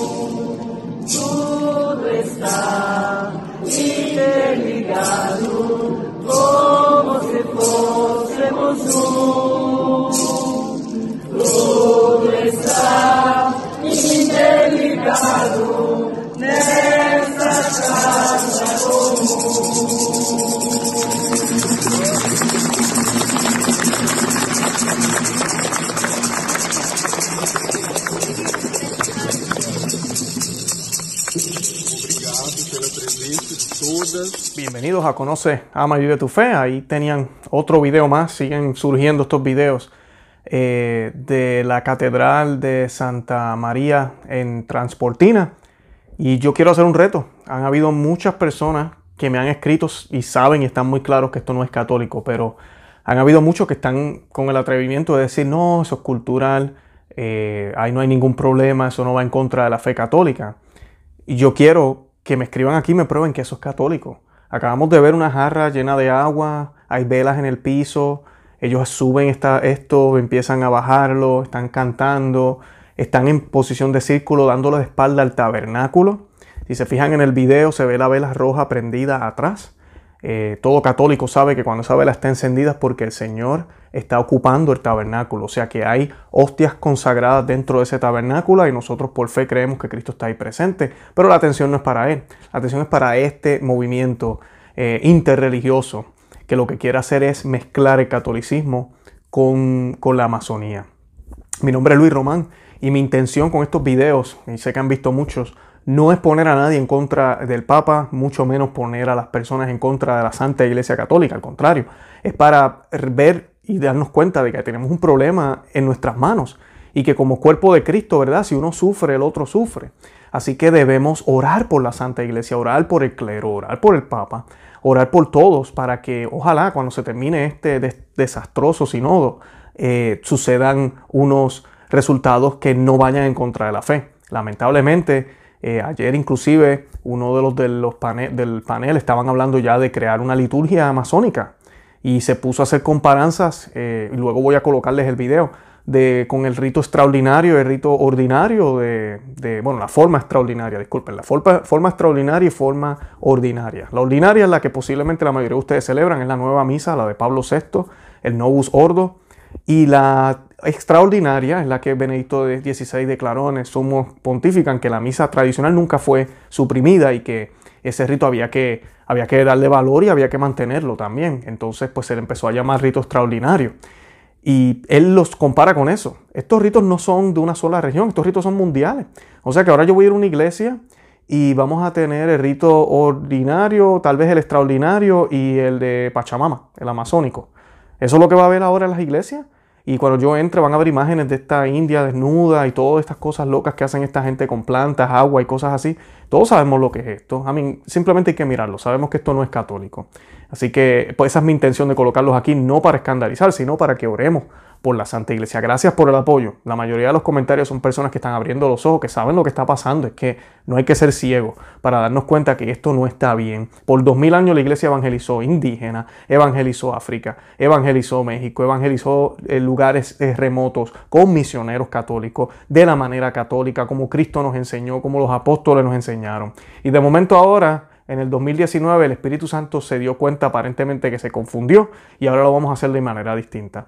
Todo Bienvenidos a Conoce, Ama y Vive tu Fe. Ahí tenían otro video más, siguen surgiendo estos videos eh, de la Catedral de Santa María en Transportina. Y yo quiero hacer un reto. Han habido muchas personas que me han escrito y saben y están muy claros que esto no es católico, pero han habido muchos que están con el atrevimiento de decir, no, eso es cultural, eh, ahí no hay ningún problema, eso no va en contra de la fe católica. Y yo quiero que me escriban aquí me prueben que eso es católico. Acabamos de ver una jarra llena de agua, hay velas en el piso, ellos suben esto, empiezan a bajarlo, están cantando, están en posición de círculo dándole de espalda al tabernáculo. Si se fijan en el video se ve la vela roja prendida atrás. Eh, todo católico sabe que cuando esa vela está encendida es porque el Señor está ocupando el tabernáculo. O sea que hay hostias consagradas dentro de ese tabernáculo y nosotros por fe creemos que Cristo está ahí presente. Pero la atención no es para Él. La atención es para este movimiento eh, interreligioso que lo que quiere hacer es mezclar el catolicismo con, con la amazonía. Mi nombre es Luis Román y mi intención con estos videos, y sé que han visto muchos, no es poner a nadie en contra del Papa, mucho menos poner a las personas en contra de la Santa Iglesia Católica, al contrario, es para ver y darnos cuenta de que tenemos un problema en nuestras manos y que como cuerpo de Cristo, ¿verdad? Si uno sufre, el otro sufre. Así que debemos orar por la Santa Iglesia, orar por el clero, orar por el Papa, orar por todos para que ojalá cuando se termine este desastroso sinodo eh, sucedan unos resultados que no vayan en contra de la fe. Lamentablemente, eh, ayer inclusive uno de los, de los del panel estaban hablando ya de crear una liturgia amazónica y se puso a hacer comparanzas, eh, y luego voy a colocarles el video, de, con el rito extraordinario, el rito ordinario de, bueno, la forma extraordinaria, disculpen, la forma, forma extraordinaria y forma ordinaria. La ordinaria es la que posiblemente la mayoría de ustedes celebran, es la nueva misa, la de Pablo VI, el Novus Ordo, y la extraordinaria es la que Benedicto XVI declaró en el Sumo Pontifican, que la misa tradicional nunca fue suprimida y que ese rito había que, había que darle valor y había que mantenerlo también. Entonces, pues se le empezó a llamar rito extraordinario. Y él los compara con eso. Estos ritos no son de una sola región, estos ritos son mundiales. O sea que ahora yo voy a ir a una iglesia y vamos a tener el rito ordinario, tal vez el extraordinario y el de Pachamama, el amazónico. Eso es lo que va a haber ahora en las iglesias. Y cuando yo entre van a ver imágenes de esta India desnuda y todas estas cosas locas que hacen esta gente con plantas, agua y cosas así. Todos sabemos lo que es esto. A mí simplemente hay que mirarlo. Sabemos que esto no es católico. Así que pues, esa es mi intención de colocarlos aquí, no para escandalizar, sino para que oremos por la Santa Iglesia. Gracias por el apoyo. La mayoría de los comentarios son personas que están abriendo los ojos, que saben lo que está pasando. Es que no hay que ser ciego para darnos cuenta que esto no está bien. Por dos mil años la Iglesia evangelizó indígena, evangelizó África, evangelizó México, evangelizó eh, lugares eh, remotos con misioneros católicos de la manera católica, como Cristo nos enseñó, como los apóstoles nos enseñaron. Y de momento ahora en el 2019 el Espíritu Santo se dio cuenta aparentemente que se confundió y ahora lo vamos a hacer de manera distinta.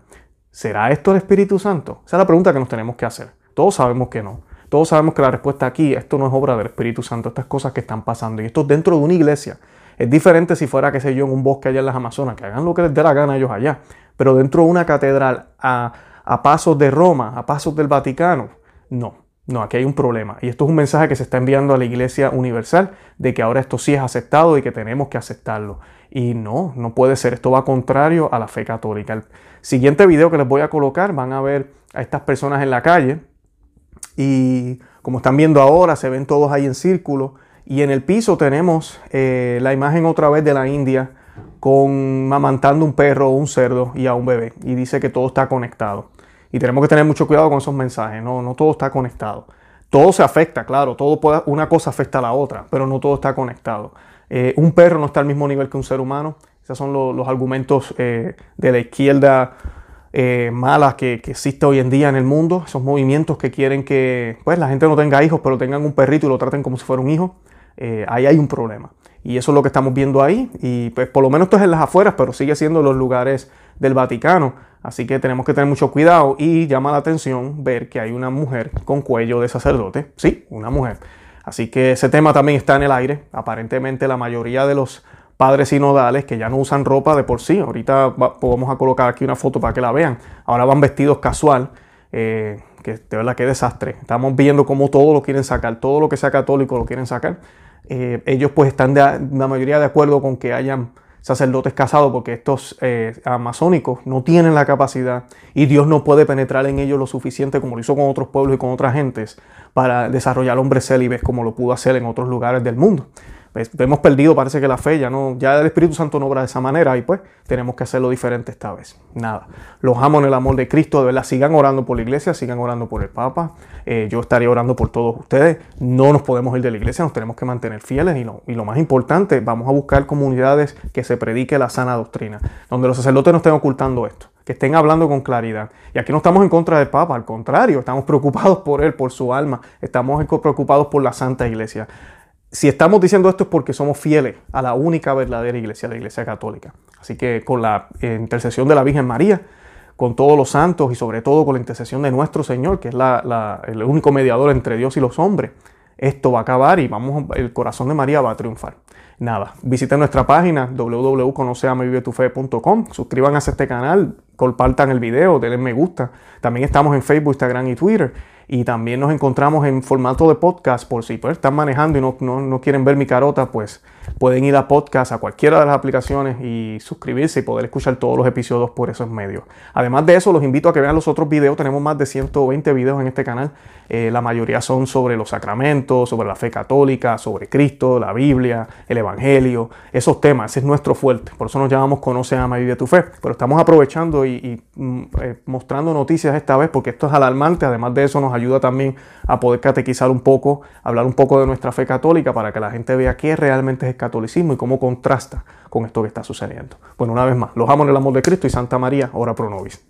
¿Será esto el Espíritu Santo? Esa es la pregunta que nos tenemos que hacer. Todos sabemos que no. Todos sabemos que la respuesta aquí, esto no es obra del Espíritu Santo, estas cosas que están pasando. Y esto es dentro de una iglesia. Es diferente si fuera, qué sé yo, en un bosque allá en las Amazonas, que hagan lo que les dé la gana ellos allá. Pero dentro de una catedral, a, a pasos de Roma, a pasos del Vaticano, no. No, aquí hay un problema. Y esto es un mensaje que se está enviando a la Iglesia Universal de que ahora esto sí es aceptado y que tenemos que aceptarlo. Y no, no puede ser. Esto va contrario a la fe católica. El siguiente video que les voy a colocar van a ver a estas personas en la calle. Y como están viendo ahora, se ven todos ahí en círculo. Y en el piso tenemos eh, la imagen otra vez de la India con mamantando un perro o un cerdo y a un bebé. Y dice que todo está conectado. Y tenemos que tener mucho cuidado con esos mensajes, no, no todo está conectado. Todo se afecta, claro, todo puede, una cosa afecta a la otra, pero no todo está conectado. Eh, un perro no está al mismo nivel que un ser humano. Esos son los argumentos eh, de la izquierda eh, mala que, que, existe hoy en día en el mundo, esos movimientos que quieren que pues, la gente no tenga hijos, pero tengan un perrito y lo traten como si fuera un hijo, eh, ahí hay un problema. Y eso es lo que estamos viendo ahí. Y pues por lo menos esto es en las afueras, pero sigue siendo los lugares del Vaticano. Así que tenemos que tener mucho cuidado y llama la atención ver que hay una mujer con cuello de sacerdote. Sí, una mujer. Así que ese tema también está en el aire. Aparentemente la mayoría de los padres sinodales que ya no usan ropa de por sí. Ahorita vamos a colocar aquí una foto para que la vean. Ahora van vestidos casual. Eh, que de verdad qué desastre. Estamos viendo cómo todo lo quieren sacar, todo lo que sea católico lo quieren sacar. Eh, ellos pues están de, la mayoría de acuerdo con que hayan sacerdotes casados porque estos eh, amazónicos no tienen la capacidad y Dios no puede penetrar en ellos lo suficiente como lo hizo con otros pueblos y con otras gentes para desarrollar hombres célibes como lo pudo hacer en otros lugares del mundo. Pues, hemos perdido, parece que la fe ya no, ya el Espíritu Santo no obra de esa manera y pues tenemos que hacerlo diferente esta vez. Nada, los amo en el amor de Cristo, de verdad, sigan orando por la iglesia, sigan orando por el Papa, eh, yo estaré orando por todos ustedes, no nos podemos ir de la iglesia, nos tenemos que mantener fieles y lo, y lo más importante, vamos a buscar comunidades que se predique la sana doctrina, donde los sacerdotes no estén ocultando esto que estén hablando con claridad. Y aquí no estamos en contra del Papa, al contrario, estamos preocupados por él, por su alma, estamos preocupados por la Santa Iglesia si estamos diciendo esto es porque somos fieles a la única verdadera iglesia, la iglesia católica. Así que con la eh, intercesión de la Virgen María, con todos los santos y sobre todo con la intercesión de nuestro Señor, que es el único mediador entre Dios y los hombres, esto va a acabar y vamos, el corazón de María va a triunfar. Nada, visiten nuestra página www.conoceamevivetufe.com, suscríbanse a este canal, compartan el video, denle me gusta. También estamos en Facebook, Instagram y Twitter. Y también nos encontramos en formato de podcast, por si pues, están manejando y no, no, quieren ver mi carota, pues pueden ir a podcast, a cualquiera de las aplicaciones y suscribirse y poder escuchar todos los episodios por esos medios. Además de eso, los invito a que vean los otros videos. Tenemos más de 120 videos en este canal. Eh, la mayoría son sobre los sacramentos, sobre la fe católica, sobre Cristo, la Biblia, el Evangelio, esos temas. Ese es nuestro fuerte. Por eso nos llamamos Conoce, Ama y Vive tu Fe. Pero estamos aprovechando y, mm, eh, mostrando noticias esta vez porque esto es alarmante. Además de eso, nos ayuda también a poder catequizar un poco, hablar un poco de nuestra fe católica para que la gente vea qué realmente es el catolicismo y cómo contrasta con esto que está sucediendo. Bueno, una vez más, los amo en el amor de Cristo y Santa María, ora pro nobis.